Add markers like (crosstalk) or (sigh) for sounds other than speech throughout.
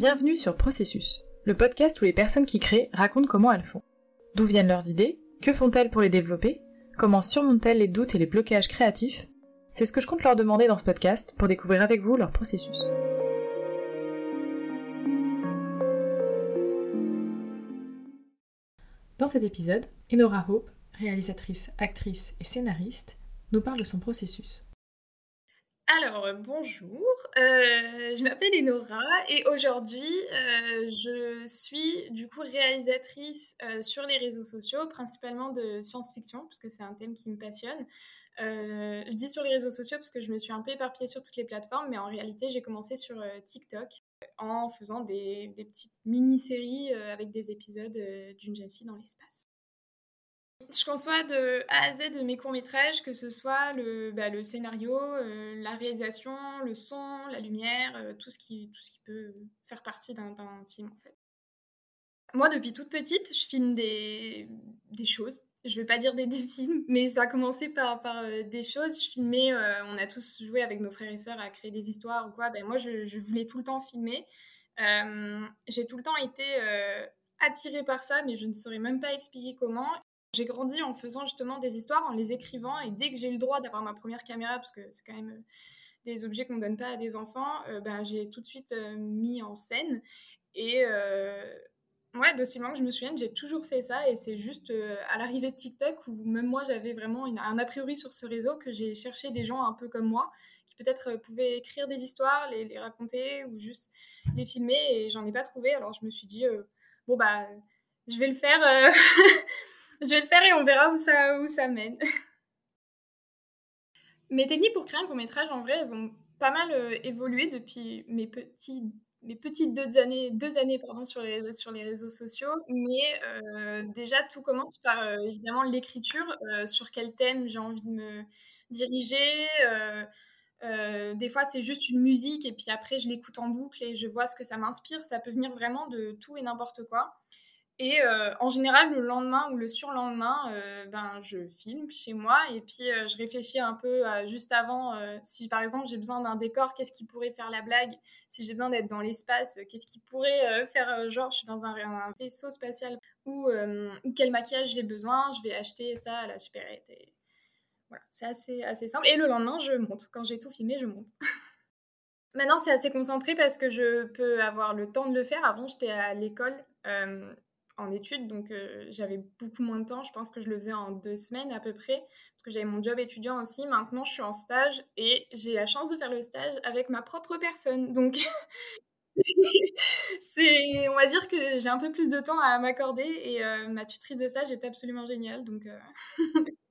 Bienvenue sur Processus, le podcast où les personnes qui créent racontent comment elles font. D'où viennent leurs idées Que font-elles pour les développer Comment surmontent-elles les doutes et les blocages créatifs? C'est ce que je compte leur demander dans ce podcast pour découvrir avec vous leur processus. Dans cet épisode, Enora Hope, réalisatrice, actrice et scénariste, nous parle de son processus. Alors, euh, bonjour, euh, je m'appelle Enora et aujourd'hui euh, je suis du coup réalisatrice sur les réseaux sociaux, principalement de science-fiction, parce que c'est un thème qui me passionne. je dis sur les réseaux sociaux parce que je me suis un peu éparpillée sur toutes les plateformes, mais en réalité j'ai commencé sur TikTok en faisant des petites mini-séries avec des épisodes d'une jeune fille dans l'espace. Je conçois de A à Z mes courts-métrages, que ce soit le, bah, scénario, euh, la réalisation, le son, la lumière, euh, tout, ce qui, peut faire partie d'un film en fait. Moi, depuis toute petite, je filme des, choses. Je vais pas dire des, (laughs) des, films, mais ça a commencé par, euh, des choses. Je filmais, on a tous joué avec nos frères et sœurs à créer des histoires ou quoi. Ben, moi, je voulais tout le temps filmer. J'ai tout le temps été attirée par ça, mais je ne saurais même pas expliquer comment. J'ai grandi en faisant justement des histoires, en les écrivant, et dès que j'ai eu le droit d'avoir ma première caméra, parce que c'est quand même euh, des objets qu'on ne donne pas à des enfants, ben, j'ai tout de suite euh, mis en scène. Et ouais, d'aussi que je me souvienne, j'ai toujours fait ça, et c'est juste à l'arrivée de TikTok, où même moi j'avais vraiment un a priori sur ce réseau, que j'ai cherché des gens un peu comme moi, qui peut-être pouvaient écrire des histoires, les, raconter, ou juste les filmer, et j'en ai pas trouvé, alors je me suis dit, bon bah, je vais le faire. (laughs) je vais le faire et on verra où ça, où ça mène. (laughs) mes techniques pour créer un court métrage, en vrai, elles ont pas mal euh, évolué depuis mes, petits, mes petites deux années, deux années pardon, sur, les, sur les réseaux sociaux. Mais euh, déjà, tout commence par euh, évidemment l'écriture, sur quel thème j'ai envie de me diriger. des fois, c'est juste une musique et puis après, je l'écoute en boucle et je vois ce que ça m'inspire. Ça peut venir vraiment de tout et n'importe quoi. Et euh, en général, le lendemain ou le surlendemain, euh, ben, je filme chez moi et puis euh, je réfléchis un peu juste avant. si par exemple j'ai besoin d'un décor, qu'est-ce qui pourrait faire la blague? Si j'ai besoin d'être dans l'espace, qu'est-ce qui pourrait faire genre je suis dans un, vaisseau spatial ou, quel maquillage j'ai besoin Je vais acheter ça à la supérette. Et... Voilà, c'est assez, assez simple. Et le lendemain, je monte. Quand j'ai tout filmé, je monte. (laughs) Maintenant, c'est assez concentré parce que je peux avoir le temps de le faire. Avant, j'étais à l'école en études, donc euh, j'avais beaucoup moins de temps. Je pense que je le faisais en deux semaines à peu près, parce que j'avais mon job étudiant aussi. Maintenant, je suis en stage et j'ai la chance de faire le stage avec ma propre personne. Donc, (laughs) c'est, on va dire que j'ai un peu plus de temps à m'accorder et euh, ma tutrice de stage est absolument géniale. Donc, euh, (laughs)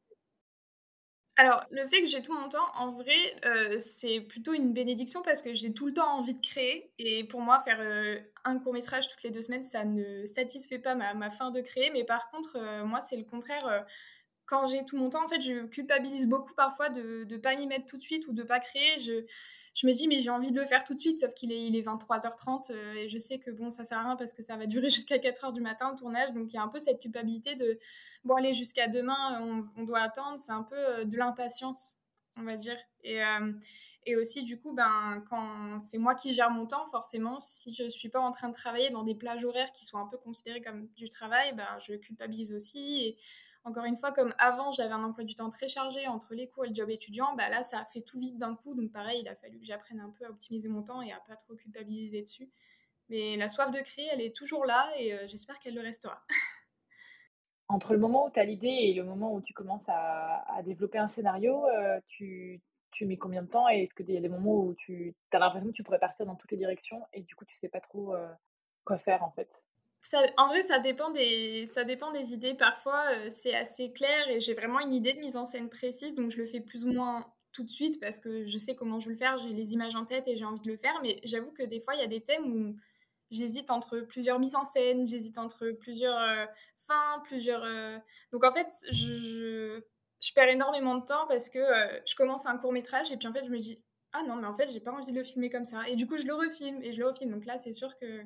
Alors, le fait que j'ai tout mon temps, en vrai, euh, c'est plutôt une bénédiction parce que j'ai tout le temps envie de créer. Et pour moi, faire euh, un court métrage toutes les deux semaines, ça ne satisfait pas ma, fin de créer. Mais par contre, euh, moi, c'est le contraire. quand j'ai tout mon temps, en fait, je culpabilise beaucoup parfois de ne pas m'y mettre tout de suite ou de pas créer. Je me dis, mais j'ai envie de le faire tout de suite, sauf qu'il est, il est 23h30 euh, et je sais que bon, ça sert à rien parce que ça va durer (laughs) jusqu'à 4h du matin le tournage. Donc il y a un peu cette culpabilité de, bon, allez, jusqu'à demain, on, doit attendre. C'est un peu euh, de l'impatience, on va dire. Et, euh, et aussi, du coup, ben, quand c'est moi qui gère mon temps, forcément, si je ne suis pas en train de travailler dans des plages horaires qui sont un peu considérées comme du travail, ben, je culpabilise aussi. Encore une fois, comme avant, j'avais un emploi du temps très chargé entre les cours et le job étudiant, bah là, ça a fait tout vite d'un coup. Donc, pareil, il a fallu que j'apprenne un peu à optimiser mon temps et à pas trop culpabiliser dessus. Mais la soif de créer, elle est toujours là et euh, j'espère qu'elle le restera. (laughs) Entre le moment où tu as l'idée et le moment où tu commences à, développer un scénario, euh, tu, mets combien de temps Et est-ce qu'il y a des moments où tu as l'impression que tu pourrais partir dans toutes les directions et du coup, tu sais pas trop euh, quoi faire en fait? En vrai, ça dépend des, idées. Parfois, euh, c'est assez clair et j'ai vraiment une idée de mise en scène précise, donc je le fais plus ou moins tout de suite parce que je sais comment je veux le faire, j'ai les images en tête et j'ai envie de le faire. Mais j'avoue que des fois, il y a des thèmes où j'hésite entre plusieurs mises en scène, j'hésite entre plusieurs euh, fins, plusieurs. Euh, donc en fait, je, je, perds énormément de temps parce que je commence un court métrage et puis en fait, je me dis ah non, mais en fait, j'ai pas envie de le filmer comme ça. Et du coup, je le refilme et je le refilme. Donc là, c'est sûr que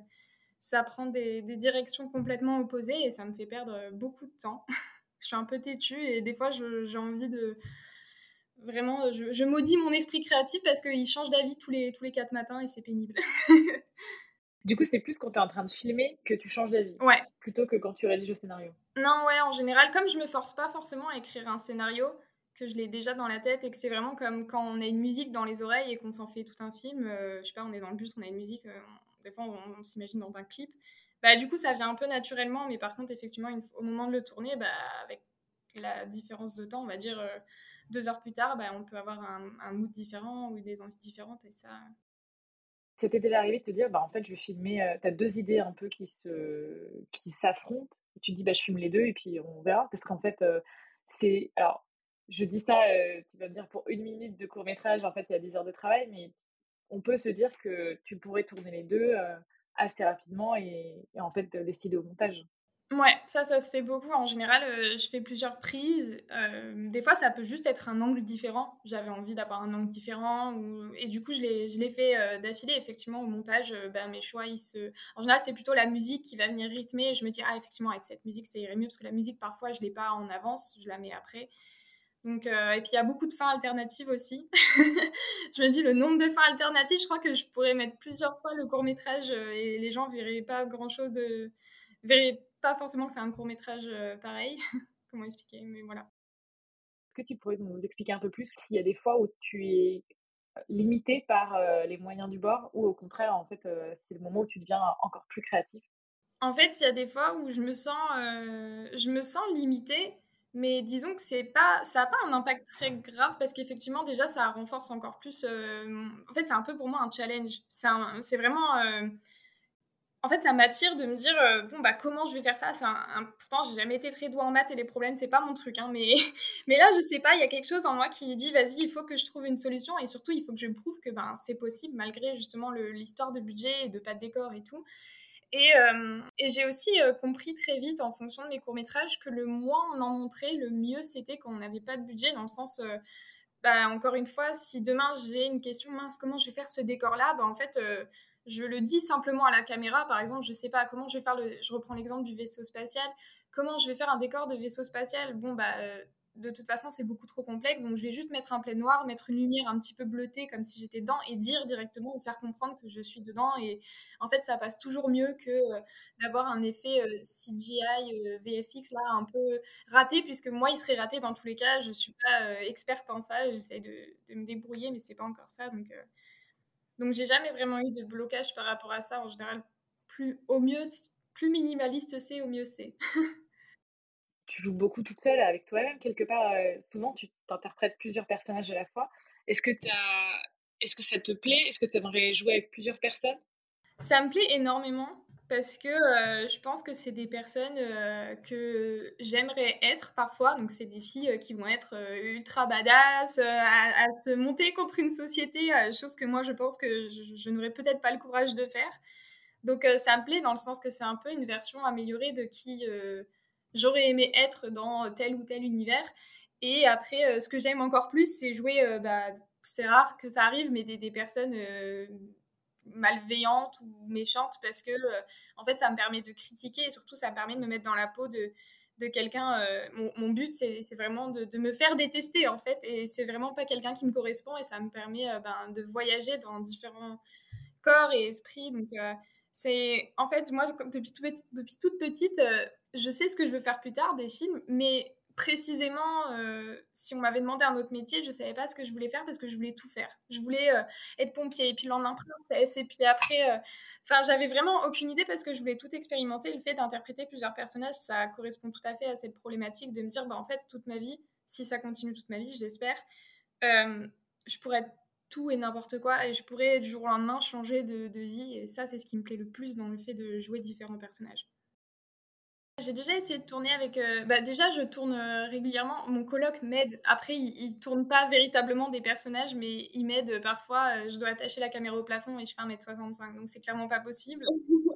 ça prend des, directions complètement opposées et ça me fait perdre beaucoup de temps. (laughs) je suis un peu têtue et des fois j'ai envie de vraiment je, maudis mon esprit créatif parce qu'il change d'avis tous les tous les quatre matins et c'est pénible. (laughs) Du coup, c'est plus quand tu es en train de filmer que tu changes d'avis? Ouais. Plutôt que quand tu rédiges le scénario? Non, ouais, en général, comme je me force pas forcément à écrire un scénario, que je l'ai déjà dans la tête et que c'est vraiment comme quand on a une musique dans les oreilles et qu'on s'en fait tout un film, heu, je sais pas, on est dans le bus, on a une musique, heu, des fois on s'imagine dans un clip. Bah, du coup, ça vient un peu naturellement, mais par contre, effectivement, une au moment de le tourner, bah, avec la différence de temps, on va dire, heu, 2 heures plus tard, bah, on peut avoir un mood différent ou des envies différentes et ça t'est déjà arrivé de te dire: «Bah, en fait, je vais filmer», heu, tu as 2 idées un peu qui se qui s'affrontent tu te dis: «Bah, je filme les 2 et puis on verra». Parce qu'en fait, heu, c'est alors je dis ça, tu vas me dire pour 1 minute de court métrage, en fait, il y a 10 heures de travail, mais on peut se dire que tu pourrais tourner les 2 heu, assez rapidement et en fait, décider au montage. Ouais, ça, ça se fait beaucoup. En général, heu, je fais plusieurs prises. Hem, des fois, ça peut juste être un angle différent. J'avais envie d'avoir un angle différent et du coup, je l'ai fait, d'affilée. Effectivement, au montage, bah, mes choix, ils se en général, c'est plutôt la musique qui va venir rythmer. Je me dis: «Ah effectivement, avec cette musique, ça irait mieux» parce que la musique, parfois, je l'ai pas en avance, je la mets après. Donc heu et puis il y a beaucoup de fins alternatives aussi. (laughs) Je me dis le nombre de fins alternatives, je crois que je pourrais mettre plusieurs fois le court métrage, heu et les gens verraient pas grand chose de verraient pas forcément que c'est un court métrage, heu, pareil. (laughs) Comment expliquer? Mais voilà. Est-ce que tu pourrais nous expliquer un peu plus s'il y a des fois où tu es, limité par, les moyens du bord ou au contraire, en fait, c'est le moment où tu deviens encore plus créatif? En fait, il y a des fois où je me sens, je me sens limitée, mais disons que pas ça a pas un impact très grave parce qu'effectivement déjà ça renforce encore plus, hem en fait, c'est un peu pour moi un challenge. C'est vraiment, heu en fait, ça m'attire de me dire, heu: «Bon, bah, comment je vais faire ça?» un un pourtant j'ai jamais été très douée en maths et les problèmes, c'est pas mon truc, hein, mais (laughs) mais là, je sais pas, il y a quelque chose en moi qui dit: «Vas-y, il faut que je trouve une solution» et surtout, il faut que je prouve que, ben, c'est possible malgré justement l'histoire de budget et de pas de décor et tout et hem et j'ai aussi, heu, compris très vite en fonction de mes courts métrages que le moins on en montrait, le mieux c'était quand on n'avait pas de budget dans le sens, heu, bah, encore une fois, si demain j'ai une question: «Mince, comment je vais faire ce décor-là?» bah, en fait, je le dis simplement à la caméra. Par exemple, je sais pas comment je vais faire le je reprends l'exemple du vaisseau spatial. Comment je vais faire un décor de vaisseau spatial? Bon, bah, de toute façon, c'est beaucoup trop complexe, donc je vais juste mettre un plaid noir, mettre une lumière un petit peu bleutée comme si j'étais dedans et dire directement ou faire comprendre que je suis dedans et en fait, ça passe toujours mieux que, heu, d'avoir un effet, heu, CGI, heu, VFX là un peu raté puisque moi, il serait raté dans tous les cas. Je suis pas, experte en ça, j'essaie de de me débrouiller mais c'est pas encore ça donc donc j'ai jamais vraiment eu de blocage par rapport à ça. En général, plus au mieux plus minimaliste c'est, au mieux c'est. (laughs) Tu joues beaucoup toute seule avec toi-même quelque part, heu, souvent tu t'interprètes plusieurs personnages à la fois. Est-ce que as est-ce que ça te plaît? Est-ce que tu aimerais jouer avec plusieurs personnes? Ça me plaît énormément parce que, heu, je pense que c'est des personnes, heu, que j'aimerais être parfois. Donc c'est des filles, qui vont être, ultra badass, à se monter contre une société, chose que moi je pense que je n'aurais peut-être pas le courage de faire. Donc ça me plaît dans le sens que c'est un peu une version améliorée de qui, j'aurais aimé être dans tel ou tel univers. Et après, heu, ce que j'aime encore plus, c'est jouer, heu, bah, c'est rare que ça arrive, mais des personnes, heu, malveillantes ou méchantes parce que, en fait, ça me permet de critiquer et surtout ça me permet de me mettre dans la peau de de quelqu'un, mon but c'est vraiment de me faire détester, en fait. Et c'est vraiment pas quelqu'un qui me correspond et ça me permet, ben, de voyager dans différents corps et esprits. Donc c'est en fait, moi, depuis toute petite, heu, je sais ce que je veux faire plus tard, des films, mais précisément, heu, si on m'avait demandé un autre métier, je savais pas ce que je voulais faire parce que je voulais tout faire. Je voulais, heu, être pompier et puis le lendemain princesse et puis après, enfin, j'avais vraiment aucune idée parce que je voulais tout expérimenter. Le fait d'interpréter plusieurs personnages, ça correspond tout à fait à cette problématique de me dire: «Bah, en fait, toute ma vie, si ça continue toute ma vie, j'espère, je pourrais être et n'importe quoi et je pourrais du jour au lendemain changer de vie» et ça, c'est ce qui me plaît le plus dans le fait de jouer différents personnages. J'ai déjà essayé de tourner avec, heu bah, déjà je tourne, heu, régulièrement. Mon coloc m'aide. Après, il tourne pas véritablement des personnages, mais il m'aide, parfois, heu, je dois attacher la caméra au plafond et je fais 1 m 65 donc c'est clairement pas possible. (laughs)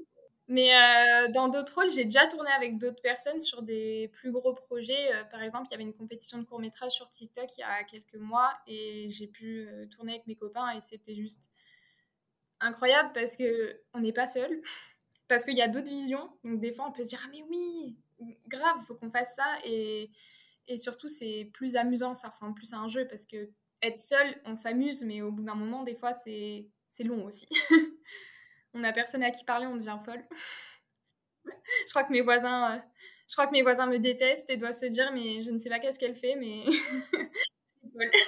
Mais heu, dans d'autres rôles, j'ai déjà tourné avec d'autres personnes sur des plus gros projets, heu, par exemple, il y avait une compétition de court métrage sur TikTok il y a quelques mois et j'ai pu, heu, tourner avec mes copains et c'était juste incroyable parce qu'on n'est pas seuls, (laughs) parce qu'il y a d'autres visions. Donc des fois, on peut se dire: «Ah mais oui, grave, faut qu'on fasse ça» et et surtout, c'est plus amusant, ça ressemble plus à un jeu parce qu'être seul, on s'amuse, mais au bout d'un moment, des fois, c'est long aussi. (laughs) on a personne à qui parler, on devient folle. (laughs) je crois que mes voisins, je crois que mes voisins me détestent et doivent se dire mais je ne sais pas qu'est-ce qu'elle fait, mais (laughs)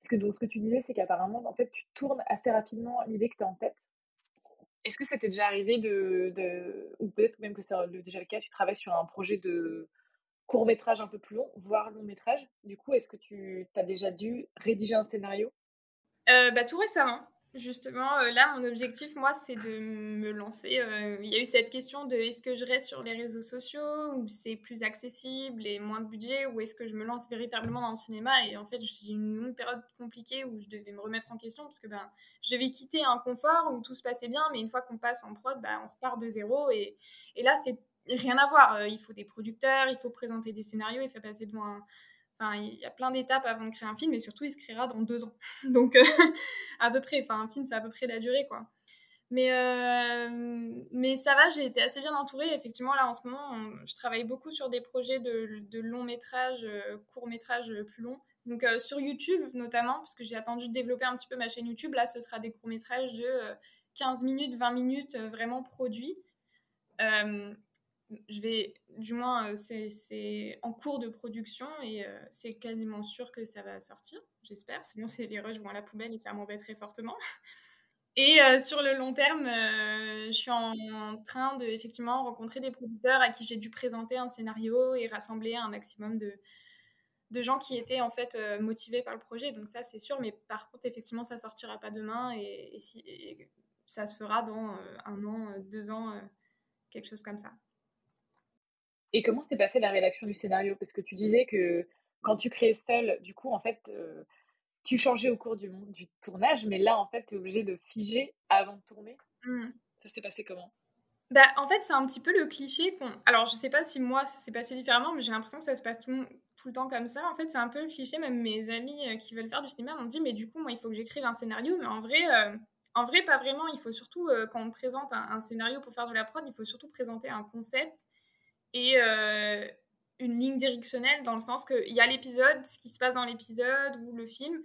ce que, donc, ce que tu disais, c'est qu'apparemment, en fait, tu tournes assez rapidement l'idée que tu as en tête. Est-ce que c'était déjà arrivé de, de ou peut-être même que c'est déjà le cas, tu travailles sur un projet de court métrage un peu plus long, voire long métrage. Du coup, est-ce que tu as déjà dû rédiger un scénario? Euh, bah, Tout récemment. Justement, euh, là, mon objectif, moi, c'est de me lancer. Euh, il y a eu cette question de est-ce que je reste sur les réseaux sociaux, où c'est plus accessible et moins de budget, ou est-ce que je me lance véritablement dans le cinéma Et en fait, j'ai une longue période compliquée où je devais me remettre en question, parce que ben, je devais quitter un confort où tout se passait bien, mais une fois qu'on passe en prod, ben, on repart de zéro. Et, et là, c'est rien à voir. Il faut des producteurs, il faut présenter des scénarios, il faut passer devant un il y a plein d'étapes avant de créer un film et surtout, il se créera dans deux ans. (laughs) Donc, euh, (laughs) à peu près, enfin, un film, c'est à peu près la durée, quoi. Mais, euh, mais ça va, j'ai été assez bien entourée. Effectivement, là, en ce moment, je travaille beaucoup sur des projets de, de long métrage, euh, court métrage plus long. Donc, sur YouTube, notamment, parce que j'ai attendu de développer un petit peu ma chaîne YouTube. Là, ce sera des courts métrages de 15 minutes, 20 minutes, vraiment produits je vais, du moins, euh, c'est en cours de production et euh, c'est quasiment sûr que ça va sortir, j'espère. Sinon, les rushs vont à la poubelle et ça m'embêterait fortement. Et euh, sur le long terme, je suis en, train de effectivement rencontrer des producteurs à qui j'ai dû présenter un scénario et rassembler un maximum de, gens qui étaient en fait motivés par le projet. Donc ça, c'est sûr. Mais par contre, effectivement, ça sortira pas demain et, et ça se fera dans un an, deux ans, quelque chose comme ça. Et comment s'est passée la rédaction du scénario? Parce que tu disais que quand tu créais seul, du coup, en fait, euh, tu changeais au cours du, du tournage, mais là, en fait, tu es obligé de figer avant de tourner. Mmh. Ça s'est passé comment? Bah, en fait, c'est un petit peu le cliché qu'on. Alors, je sais pas si moi, ça s'est passé différemment, mais j'ai l'impression que ça se passe tout, tout, le temps comme ça. En fait, c'est un peu le cliché. Même mes amis euh, qui veulent faire du cinéma m'ont dit, mais du coup, moi, il faut que j'écrive un scénario. Mais en vrai, euh, en vrai, pas vraiment. Il faut surtout, quand on présente un, un, scénario pour faire de la prod, il faut surtout présenter un concept et euh, une ligne directionnelle dans le sens qu'il y a l'épisode, ce qui se passe dans l'épisode ou le film,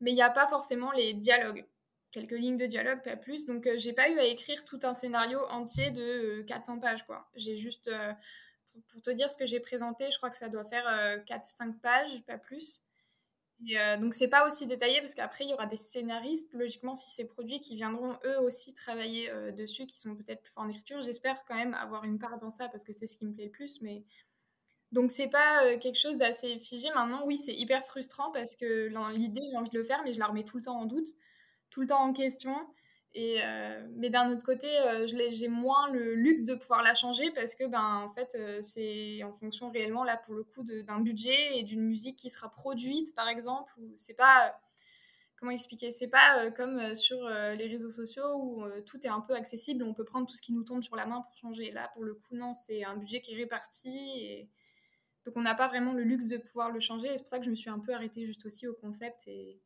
mais il n'y a pas forcément les dialogues. Quelques lignes de dialogue, pas plus. Donc, euh, j'ai pas eu à écrire tout un scénario entier de 400 euh, pages, quoi. J'ai juste, pour, te dire ce que j'ai présenté, je crois que ça doit faire 4-5 pages, pas plus. Et euh, donc c'est pas aussi détaillé parce qu'après il y aura des scénaristes, logiquement si c'est produit, qui viendront eux aussi travailler euh, dessus, qui sont peut-être plus forts en écriture. J'espère quand même avoir une part dans ça parce que c'est ce qui me plaît le plus. Mais donc c'est pas euh, quelque chose d'assez figé. Maintenant oui c'est hyper frustrant parce que l'idée j'ai envie de le faire mais je la remets tout le temps en doute, tout le temps en question. Euh, mais d'un autre côté, euh, j'ai moins le luxe de pouvoir la changer parce que, ben, en fait, euh, c'est en fonction réellement, là, pour le coup, d'un budget et d'une musique qui sera produite, par exemple. C'est pas. Comment expliquer C'est pas comme sur les réseaux sociaux où tout est un peu accessible, on peut prendre tout ce qui nous tombe sur la main pour changer. Là, pour le coup, non, c'est un budget qui est réparti. Et... Donc, on n'a pas vraiment le luxe de pouvoir le changer. C'est pour ça que je me suis un peu arrêtée juste aussi au concept et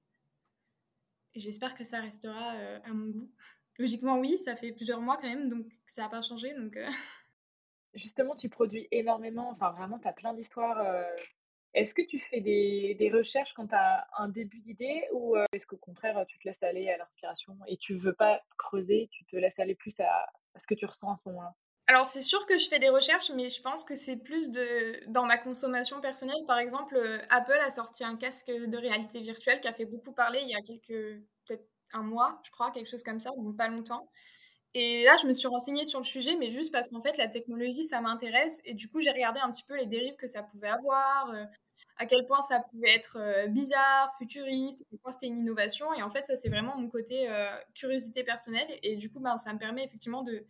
j'espère que ça restera euh, à mon goût. Logiquement, oui, ça fait plusieurs mois quand même, donc ça n'a pas changé. Donc, euh. (laughs) Justement, tu produis énormément, enfin vraiment, tu as plein d'histoires. Euh. Est-ce que tu fais des, recherches quand tu as un début d'idée ou est-ce qu'au contraire, tu te laisses aller à l'inspiration et tu veux pas creuser, tu te laisses aller plus à, à ce que tu ressens à ce moment-là? Alors c'est sûr que je fais des recherches, mais je pense que c'est plus de dans ma consommation personnelle. Par exemple, euh, Apple a sorti un casque de réalité virtuelle qui a fait beaucoup parler il y a quelques peut-être un mois, je crois, quelque chose comme ça, donc pas longtemps. Et là, je me suis renseignée sur le sujet, mais juste parce qu'en fait, la technologie, ça m'intéresse. Et du coup, j'ai regardé un petit peu les dérives que ça pouvait avoir, euh, à quel point ça pouvait être euh, bizarre, futuriste, à quel point c'était une innovation. Et en fait, ça, c'est vraiment mon côté curiosité personnelle. Et, du coup, ben, ça me permet effectivement de,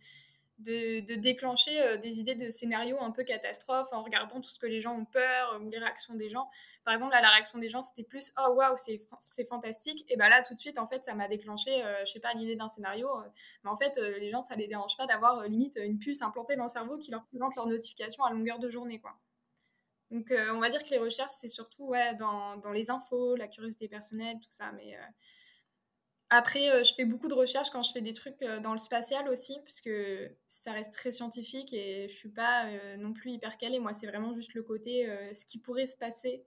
de, déclencher euh, des idées de scénarios un peu catastrophes en regardant tout ce que les gens ont peur ou les réactions des gens. Par exemple, là, la réaction des gens, c'était plus « Oh, waouh, c'est fantastique !» Et bien là, tout de suite, en fait, ça m'a déclenché, euh, je sais pas, l'idée d'un scénario. Euh, mais en fait, les gens, ça les dérange pas d'avoir limite une puce implantée dans le cerveau qui leur présente leurs notifications à longueur de journée, quoi. Donc, on va dire que les recherches, c'est surtout ouais, dans, dans, les infos, la curiosité personnelle, tout ça. Mais après, euh, je fais beaucoup de recherches quand je fais des trucs euh, dans le spatial aussi, parce que ça reste très scientifique et je suis pas euh, non plus hyper calée. Moi, c'est vraiment juste le côté ce qui pourrait se passer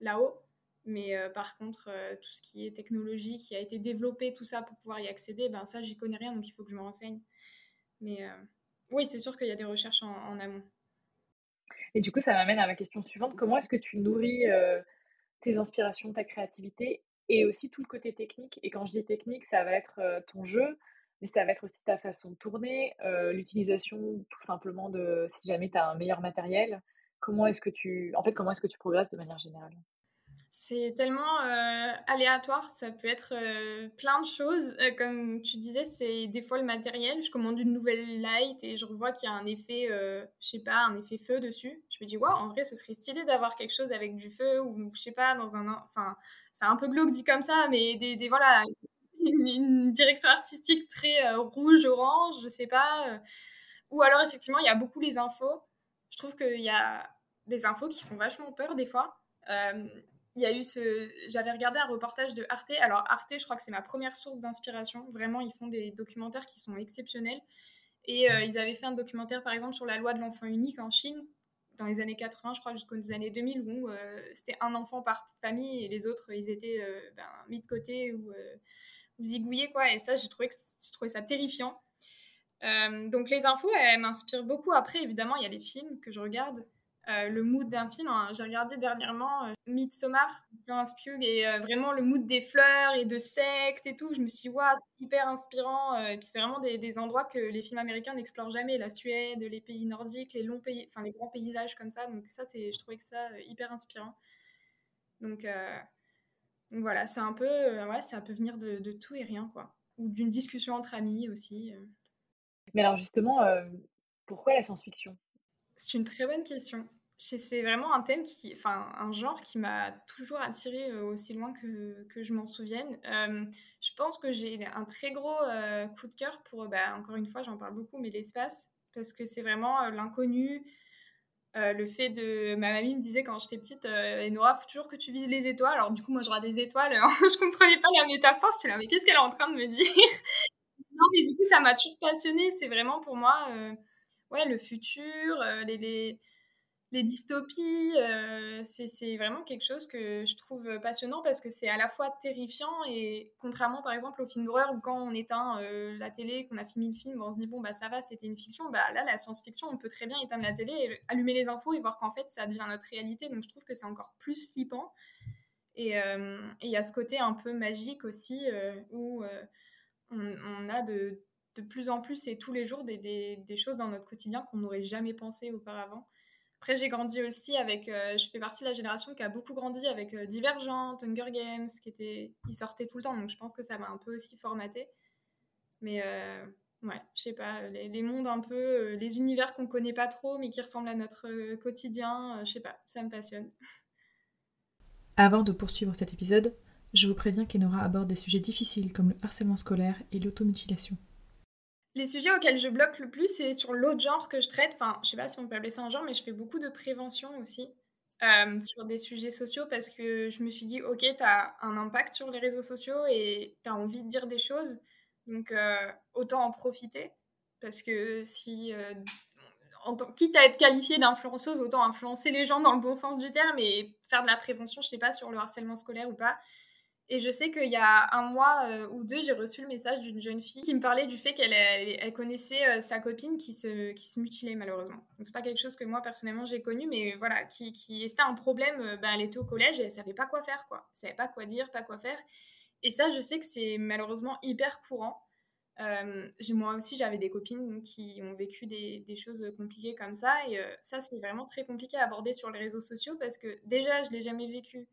là-haut. Mais par contre, tout ce qui est technologie, qui a été développé, tout ça pour pouvoir y accéder, ben ça, j'y connais rien, donc il faut que je me renseigne. Mais oui, c'est sûr qu'il y a des recherches en, amont. Et du coup, ça m'amène à ma question suivante. Comment est-ce que tu nourris tes inspirations, ta créativité et aussi tout le côté technique Et quand je dis technique, ça va être ton jeu, mais ça va être aussi ta façon de tourner, l'utilisation tout simplement de si jamais tu as un meilleur matériel. Comment est-ce que tu en fait comment est-ce que tu progresses de manière générale? C'est tellement euh, aléatoire, ça peut être euh, plein de choses. Euh, comme tu disais, c'est des fois le matériel. Je commande une nouvelle light et je revois qu'il y a un effet, je sais pas, un effet feu dessus. Je me dis, waouh, en vrai, ce serait stylé d'avoir quelque chose avec du feu ou je sais pas, dans un. Enfin, c'est un peu glauque dit comme ça, mais des, des voilà, (laughs) une, direction artistique très rouge, orange, je sais pas. Ou alors, effectivement, il y a beaucoup les infos. Je trouve qu'il y a des infos qui font vachement peur des fois il y a eu ce. J'avais regardé un reportage de Arte. Alors, Arte, je crois que c'est ma première source d'inspiration. Vraiment, ils font des documentaires qui sont exceptionnels. Et euh, ils avaient fait un documentaire, par exemple, sur la loi de l'enfant unique en Chine, dans les années 80, je crois, jusqu'aux années 2000, où euh, c'était un enfant par famille et les autres, ils étaient euh, ben, mis de côté ou, ou, zigouillés, quoi. Et ça, j'ai trouvé, trouvé ça terrifiant. donc, les infos, elles m'inspirent beaucoup. Après, évidemment, il y a les films que je regarde. Euh, le mood d'un film. Hein. J'ai regardé dernièrement euh, Midsommar, Florence Pugh, et euh, vraiment le mood des fleurs et de sectes et tout. Je me suis dit, waouh, c'est hyper inspirant. et puis c'est vraiment des, endroits que les films américains n'explorent jamais. La Suède, les pays nordiques, les longs pays, enfin les grands paysages comme ça. Donc ça, c'est, je trouvais que ça hyper inspirant. Donc, voilà, c'est un peu, ouais, ça peut venir de, de, tout et rien, quoi. Ou d'une discussion entre amis aussi. Mais alors justement, pourquoi la science-fiction? C'est une très bonne question. C'est vraiment un thème qui, enfin, un genre qui m'a toujours attiré euh, aussi loin que, que je m'en souvienne. Euh, je pense que j'ai un très gros euh, coup de cœur pour, bah, encore une fois, j'en parle beaucoup, mais l'espace, parce que c'est vraiment l'inconnu. le fait de. Ma mamie me disait quand j'étais petite, Nora, faut toujours que tu vises les étoiles. Alors, du coup, moi, je des étoiles, (laughs) je comprenais pas la métaphore. Je suis là, mais qu'est-ce qu'elle est en train de me dire? (laughs) Non, mais du coup, ça m'a toujours passionnée. C'est vraiment pour moi ouais, le futur, les, les, dystopies, euh, c'est vraiment quelque chose que je trouve passionnant parce que c'est à la fois terrifiant et contrairement par exemple au film d'horreur où quand on éteint euh, la télé, qu'on a fini le film, on se dit bon bah ça va, c'était une fiction, bah là la science-fiction, on peut très bien éteindre la télé, et allumer les infos et voir qu'en fait ça devient notre réalité, donc je trouve que c'est encore plus flippant. Et il y a ce côté un peu magique aussi où on, a de plus en plus et tous les jours des, choses dans notre quotidien qu'on n'aurait jamais pensé auparavant. Après, j'ai grandi aussi avec. Euh, je fais partie de la génération qui a beaucoup grandi avec euh, Divergent, Hunger Games, qui était. Ils sortaient tout le temps, donc je pense que ça m'a un peu aussi formaté. Mais euh, ouais, je sais pas, les, mondes un peu. les univers qu'on connaît pas trop, mais qui ressemblent à notre quotidien, je sais pas, ça me passionne. (laughs) Avant de poursuivre cet épisode, je vous préviens qu'Enora aborde des sujets difficiles comme le harcèlement scolaire et l'automutilation. Les sujets auxquels je bloque le plus, c'est sur l'autre genre que je traite. Enfin, je sais pas si on peut appeler ça un genre, mais je fais beaucoup de prévention aussi euh, sur des sujets sociaux parce que je me suis dit, ok, tu un impact sur les réseaux sociaux et tu as envie de dire des choses. Donc, euh, autant en profiter. Parce que si, euh, quitte à être qualifiée d'influenceuse, autant influencer les gens dans le bon sens du terme et faire de la prévention, je sais pas, sur le harcèlement scolaire ou pas. Et je sais qu'il y a un mois euh, ou deux, j'ai reçu le message d'une jeune fille qui me parlait du fait qu'elle elle, connaissait euh, sa copine qui se, mutilait malheureusement. Donc c'est pas quelque chose que moi personnellement j'ai connu, mais voilà, qui, qui c'était un problème. Ben, elle était au collège et elle savait pas quoi faire, quoi. Elle savait pas quoi dire, pas quoi faire. Et ça, je sais que c'est malheureusement hyper courant. moi aussi, j'avais des copines qui ont vécu des, des choses compliquées comme ça. Et ça, c'est vraiment très compliqué à aborder sur les réseaux sociaux parce que déjà, je l'ai jamais vécu.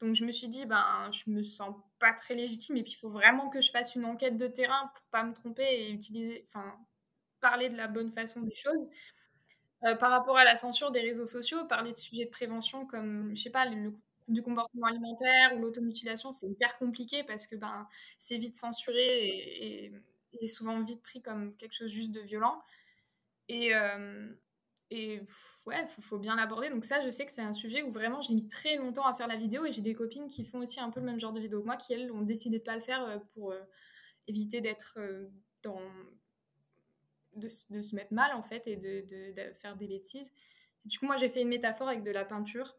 Donc je me suis dit, ben, je me sens pas très légitime et puis il faut vraiment que je fasse une enquête de terrain pour pas me tromper et utiliser, enfin, parler de la bonne façon des choses. Euh, par rapport à la censure des réseaux sociaux, parler de sujets de prévention comme, je sais pas, le, du comportement alimentaire ou l'automutilation, c'est hyper compliqué parce que ben, c'est vite censuré et, souvent vite pris comme quelque chose juste de violent. Et, euh, et ouais, faut, faut bien l'aborder. Donc ça, je sais que c'est un sujet où vraiment j'ai mis très longtemps à faire la vidéo et j'ai des copines qui font aussi un peu le même genre de vidéo que moi, qui elles ont décidé de pas le faire euh, pour euh, éviter d'être euh, dans de, se mettre mal en fait et de, de, faire des bêtises. du coup, moi j'ai fait une métaphore avec de la peinture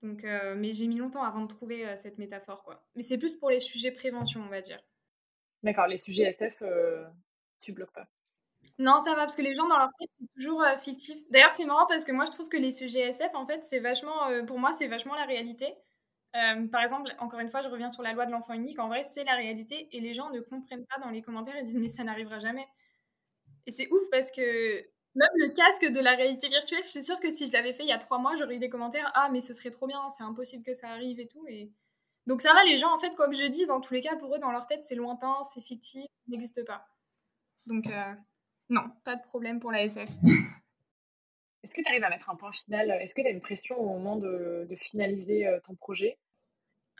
Donc, mais j'ai mis longtemps avant de trouver cette métaphore, quoi. Mais c'est plus pour les sujets prévention, on va dire. D'accord, les sujets SF, tu bloques pas. Non, ça va, parce que les gens dans leur tête, c'est toujours fictif. D'ailleurs, c'est marrant parce que moi, je trouve que les sujets SF, en fait, c'est vachement, pour moi, c'est vachement la réalité. par exemple, encore une fois, je reviens sur la loi de l'enfant unique. En vrai, c'est la réalité et les gens ne comprennent pas dans les commentaires et disent mais ça n'arrivera jamais. Et c'est ouf parce que même le casque de la réalité virtuelle, je suis sûre que si je l'avais fait il y a trois mois, j'aurais eu des commentaires Ah, mais ce serait trop bien, c'est impossible que ça arrive et tout. Et... Donc ça va, les gens, en fait, quoi que je dise, dans tous les cas, pour eux, dans leur tête, c'est lointain, c'est fictif, n'existe pas. Donc, euh, non, pas de problème pour la SF. (laughs) Est-ce que tu arrives à mettre un point final? Est-ce que tu as une pression au moment de, finaliser euh, ton projet?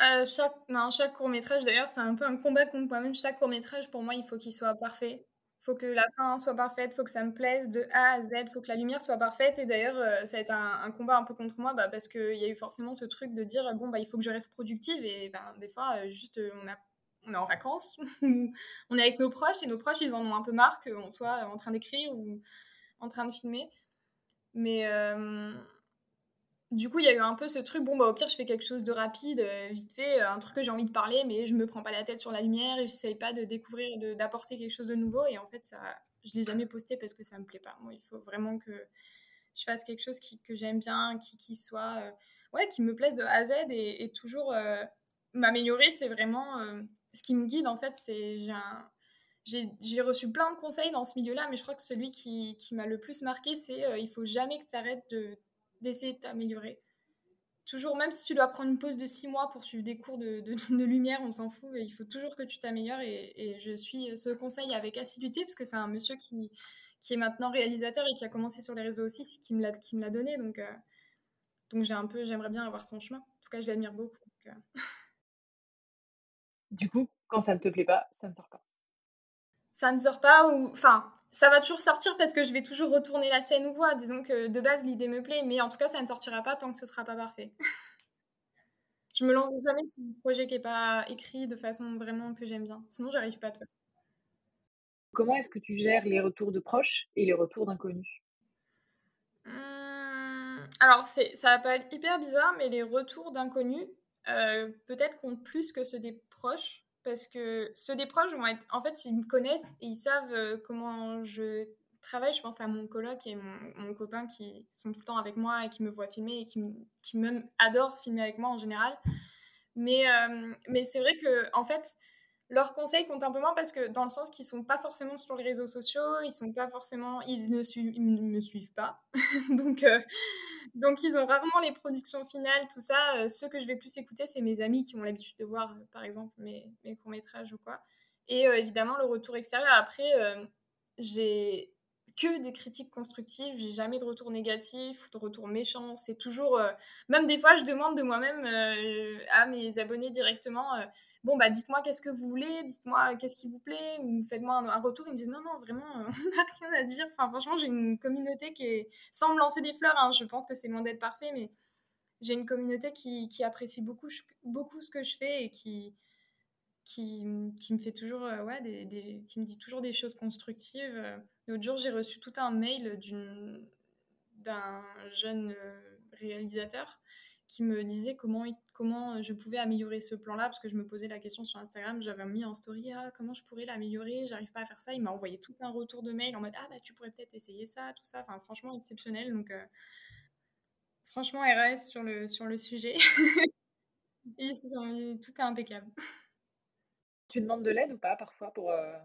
Euh, chaque, non, chaque court métrage, d'ailleurs, c'est un peu un combat contre moi-même. Chaque court métrage, pour moi, il faut qu'il soit parfait faut que la fin soit parfaite, faut que ça me plaise de A à Z, faut que la lumière soit parfaite. Et d'ailleurs, euh, ça a été un, combat un peu contre moi bah, parce qu'il y a eu forcément ce truc de dire bon, bah, il faut que je reste productive. Et ben, des fois, euh, juste, euh, on, a, on est en vacances, (laughs) on est avec nos proches et nos proches, ils en ont un peu marre qu'on soit en train d'écrire ou en train de filmer. Mais du coup, il y a eu un peu ce truc, bon, bah, au pire, je fais quelque chose de rapide, euh, vite fait, euh, un truc que j'ai envie de parler, mais je me prends pas la tête sur la lumière et j'essaye pas de découvrir, d'apporter quelque chose de nouveau. Et en fait, ça, je l'ai jamais posté parce que ça me plaît pas. Moi, il faut vraiment que je fasse quelque chose que j'aime bien, qui, soit, euh, ouais, qui me plaise de A à Z et, toujours m'améliorer. C'est vraiment ce qui me guide, en fait. C'est, j'ai reçu plein de conseils dans ce milieu-là, mais je crois que celui qui, m'a le plus marqué, c'est il faut jamais que tu arrêtes de d'essayer de t'améliorer. Toujours, même si tu dois prendre une pause de six mois pour suivre des cours de, (laughs) lumière, on s'en fout. il faut toujours que tu t'améliores. Et, je suis ce conseil avec assiduité, parce que c'est un monsieur qui, est maintenant réalisateur et qui a commencé sur les réseaux aussi, qui me l'a donné. Donc, euh, j'aimerais bien avoir son chemin. En tout cas, je l'admire beaucoup. Euh. (laughs) Du coup, quand ça ne te plaît pas, ça ne sort pas. Ça ne sort pas ou, enfin, ça va toujours sortir parce que je vais toujours retourner la scène ou quoi. Disons que de base, l'idée me plaît, mais en tout cas, ça ne sortira pas tant que ce sera pas parfait. (laughs) je me lance jamais sur un projet qui n'est pas écrit de façon vraiment que j'aime bien. Sinon, j'arrive pas de toute façon. Comment est-ce que tu gères les retours de proches et les retours d'inconnus? Hum, Alors, ça va pas être hyper bizarre, mais les retours d'inconnus, euh, peut-être comptent plus que ceux des proches parce que ceux des proches vont être. En fait, ils me connaissent et ils savent euh, comment je travaille. Je pense à mon coloc et mon, copain qui sont tout le temps avec moi et qui me voient filmer et qui, qui même adorent filmer avec moi en général. Mais, euh, mais c'est vrai que, en fait, leurs conseils comptent un peu moins parce que dans le sens qu'ils sont pas forcément sur les réseaux sociaux, ils sont pas forcément, ils ne, me suivent pas, (laughs) donc euh, donc ils ont rarement les productions finales, tout ça. Euh, ceux que je vais plus écouter, c'est mes amis qui ont l'habitude de voir, euh, par exemple, mes, mes courts métrages ou quoi. Et évidemment le retour extérieur. Après, j'ai que des critiques constructives, j'ai jamais de retour négatif, de retour méchant. C'est toujours, même des fois, je demande de moi-même à mes abonnés directement bon, bah, dites-moi qu'est-ce que vous voulez, dites-moi qu'est-ce qui vous plaît, ou faites-moi un, retour. Ils me disent, non, non, vraiment, (laughs) on n'a rien à dire. Enfin, franchement, j'ai une communauté qui est, sans me lancer des fleurs, hein, je pense que c'est loin d'être parfait, mais j'ai une communauté qui, qui, apprécie beaucoup, beaucoup ce que je fais et qui, qui, qui me fait toujours, euh, ouais, des, qui me dit toujours des choses constructives. L'autre jour, j'ai reçu tout un mail d'un jeune euh, réalisateur qui me disait comment, comment je pouvais améliorer ce plan-là, parce que je me posais la question sur Instagram, j'avais mis en story, ah, comment je pourrais l'améliorer, j'arrive pas à faire ça. Il m'a envoyé tout un retour de mail en mode, ah bah tu pourrais peut-être essayer ça, tout ça. Enfin, franchement, exceptionnel. Donc, euh, franchement, RS sur le, sur le sujet. (laughs) tout est impeccable. Tu demandes de l'aide ou pas parfois pour, euh,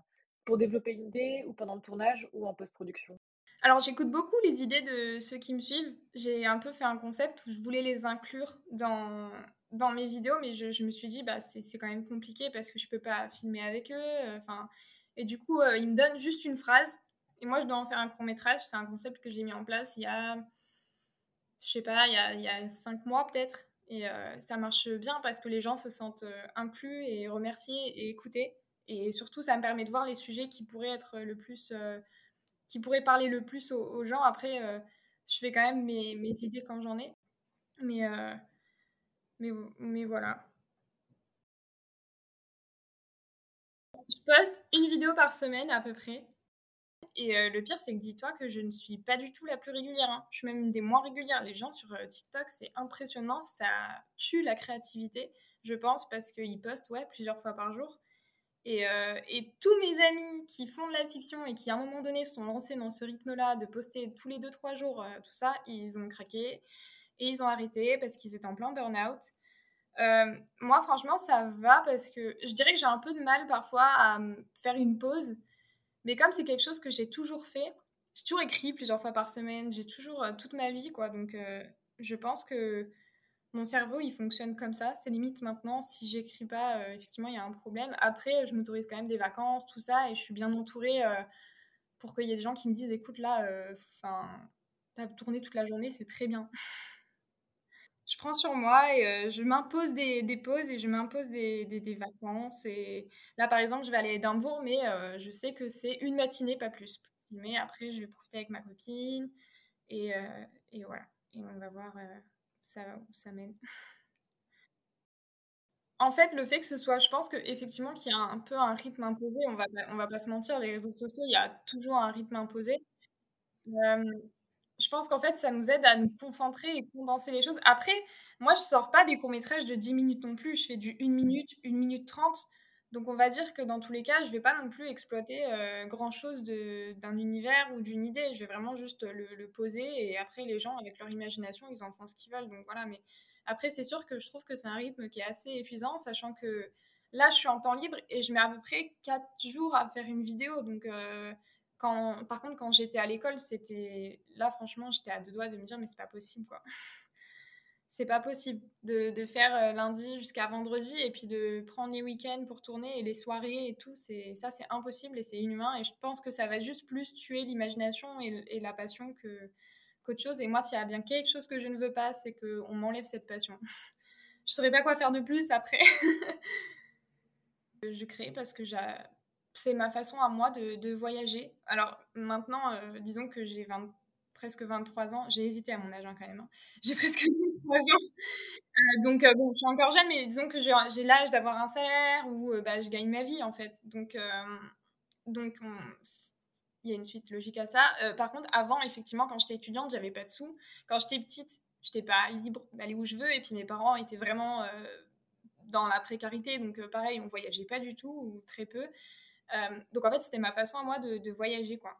pour développer une idée ou pendant le tournage ou en post-production? Alors j'écoute beaucoup les idées de ceux qui me suivent. J'ai un peu fait un concept où je voulais les inclure dans, dans mes vidéos, mais je, me suis dit, bah, c'est quand même compliqué parce que je peux pas filmer avec eux. Euh, enfin, et du coup, euh, ils me donnent juste une phrase. Et moi, je dois en faire un court métrage. C'est un concept que j'ai mis en place il y a, je sais pas, il y a, il y a cinq mois peut-être. Et euh, ça marche bien parce que les gens se sentent inclus et remerciés et écoutés. Et surtout, ça me permet de voir les sujets qui pourraient être le plus qui pourrait parler le plus aux, gens. Après, euh, je fais quand même mes, idées quand j'en ai. Mais, euh, mais, mais voilà. Je poste une vidéo par semaine à peu près. Et le pire, c'est que dis-toi que je ne suis pas du tout la plus régulière. Hein. Je suis même une des moins régulières. Les gens sur TikTok, c'est impressionnant. Ça tue la créativité, je pense, parce qu'ils postent ouais, plusieurs fois par jour. Et, et, tous mes amis qui font de la fiction et qui, à un moment donné, sont lancés dans ce rythme-là de poster tous les 2-3 jours, tout ça, ils ont craqué et ils ont arrêté parce qu'ils étaient en plein burn-out. Euh, moi, franchement, ça va parce que je dirais que j'ai un peu de mal parfois à faire une pause. Mais comme c'est quelque chose que j'ai toujours fait, j'ai toujours écrit plusieurs fois par semaine, j'ai toujours euh, toute ma vie, quoi. Donc, euh, je pense que mon cerveau, il fonctionne comme ça. C'est limite maintenant, si j'écris pas, effectivement, il y a un problème. Après, je m'autorise quand même des vacances, tout ça, et je suis bien entourée pour qu'il y ait des gens qui me disent, écoute, là, enfin, t'as tourné toute la journée, c'est très bien. (laughs) je prends sur moi et euh, je m'impose des, des, pauses et je m'impose des, vacances. Et là, par exemple, je vais aller à Édimbourg, mais euh, je sais que c'est une matinée, pas plus. Mais après, je vais profiter avec ma copine et, euh, et voilà. Et on va voir ça, mène. En fait, le fait que ce soit, je pense qu'effectivement qu'il y a un peu un rythme imposé, on va, on va pas se mentir, les réseaux sociaux, il y a toujours un rythme imposé je pense qu'en fait, ça nous aide à nous concentrer et condenser les choses. Après, moi, je sors pas des courts-métrages de 10 minutes non plus. Je fais du 1 minute, 1 minute 30. Donc, on va dire que dans tous les cas, je vais pas non plus exploiter euh, grand-chose d'un univers ou d'une idée. Je vais vraiment juste le, poser et après, les gens, avec leur imagination, ils en font ce qu'ils veulent. Donc, voilà. Mais après, c'est sûr que je trouve que c'est un rythme qui est assez épuisant, sachant que là, je suis en temps libre et je mets à peu près 4 jours à faire une vidéo. Donc, euh, par contre, quand j'étais à l'école, c'était. Là, franchement, j'étais à deux doigts de me dire, mais c'est pas possible, quoi. C'est pas possible de, de faire euh, lundi jusqu'à vendredi et puis de prendre les week-ends pour tourner et les soirées et tout. Ça, c'est impossible et c'est inhumain. Et je pense que ça va juste plus tuer l'imagination et, et, la passion que qu'autre chose. Et moi, s'il y a bien quelque chose que je ne veux pas, c'est qu'on m'enlève cette passion. (laughs) je saurais pas quoi faire de plus après. (laughs) je crée parce que c'est ma façon à moi de, voyager. Alors maintenant, euh, disons que j'ai presque 23 ans. J'ai hésité à mon âge hein, quand même. Hein. (laughs) J'ai presque 23 ans. Euh, donc euh, bon, je suis encore jeune, mais disons que j'ai l'âge d'avoir un salaire ou bah, je gagne ma vie en fait. Donc, donc il y a une suite logique à ça. par contre, avant, effectivement, quand j'étais étudiante, j'avais pas de sous. Quand j'étais petite, j'étais pas libre d'aller où je veux. Et puis mes parents étaient vraiment dans la précarité. Donc pareil, on voyageait pas du tout ou très peu. Euh, donc en fait, c'était ma façon à moi de, voyager, quoi.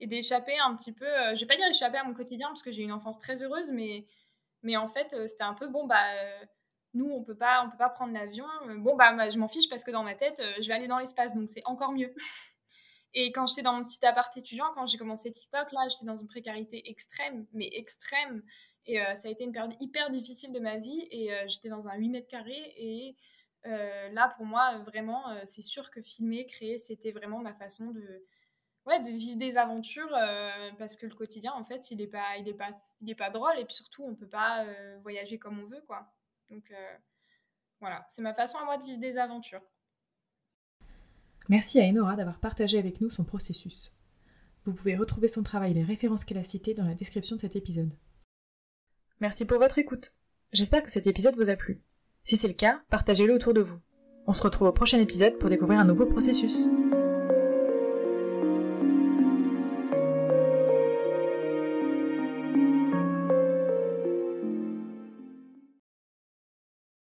Et d'échapper un petit peu, euh, je vais pas dire échapper à mon quotidien parce que j'ai une enfance très heureuse, mais, mais en fait, euh, c'était un peu bon, bah, nous, on peut pas, on peut pas prendre l'avion. Bon, bah, je m'en fiche parce que dans ma tête, je vais aller dans l'espace, donc c'est encore mieux. (laughs) Et quand j'étais dans mon petit appart étudiant, quand j'ai commencé TikTok, là, j'étais dans une précarité extrême, mais extrême. Et ça a été une période hyper difficile de ma vie. Et j'étais dans un 8 mètres carrés. Et euh, là, pour moi, vraiment, euh, c'est sûr que filmer, créer, c'était vraiment ma façon de, ouais, de vivre des aventures euh, parce que le quotidien, en fait, il n'est pas, il est pas, il est pas drôle et puis surtout, on peut pas voyager comme on veut, quoi. Donc voilà, c'est ma façon à moi de vivre des aventures. Merci à Enora d'avoir partagé avec nous son processus. Vous pouvez retrouver son travail et les références qu'elle a citées dans la description de cet épisode. Merci pour votre écoute. J'espère que cet épisode vous a plu. Si c'est le cas, partagez-le autour de vous. On se retrouve au prochain épisode pour découvrir un nouveau processus.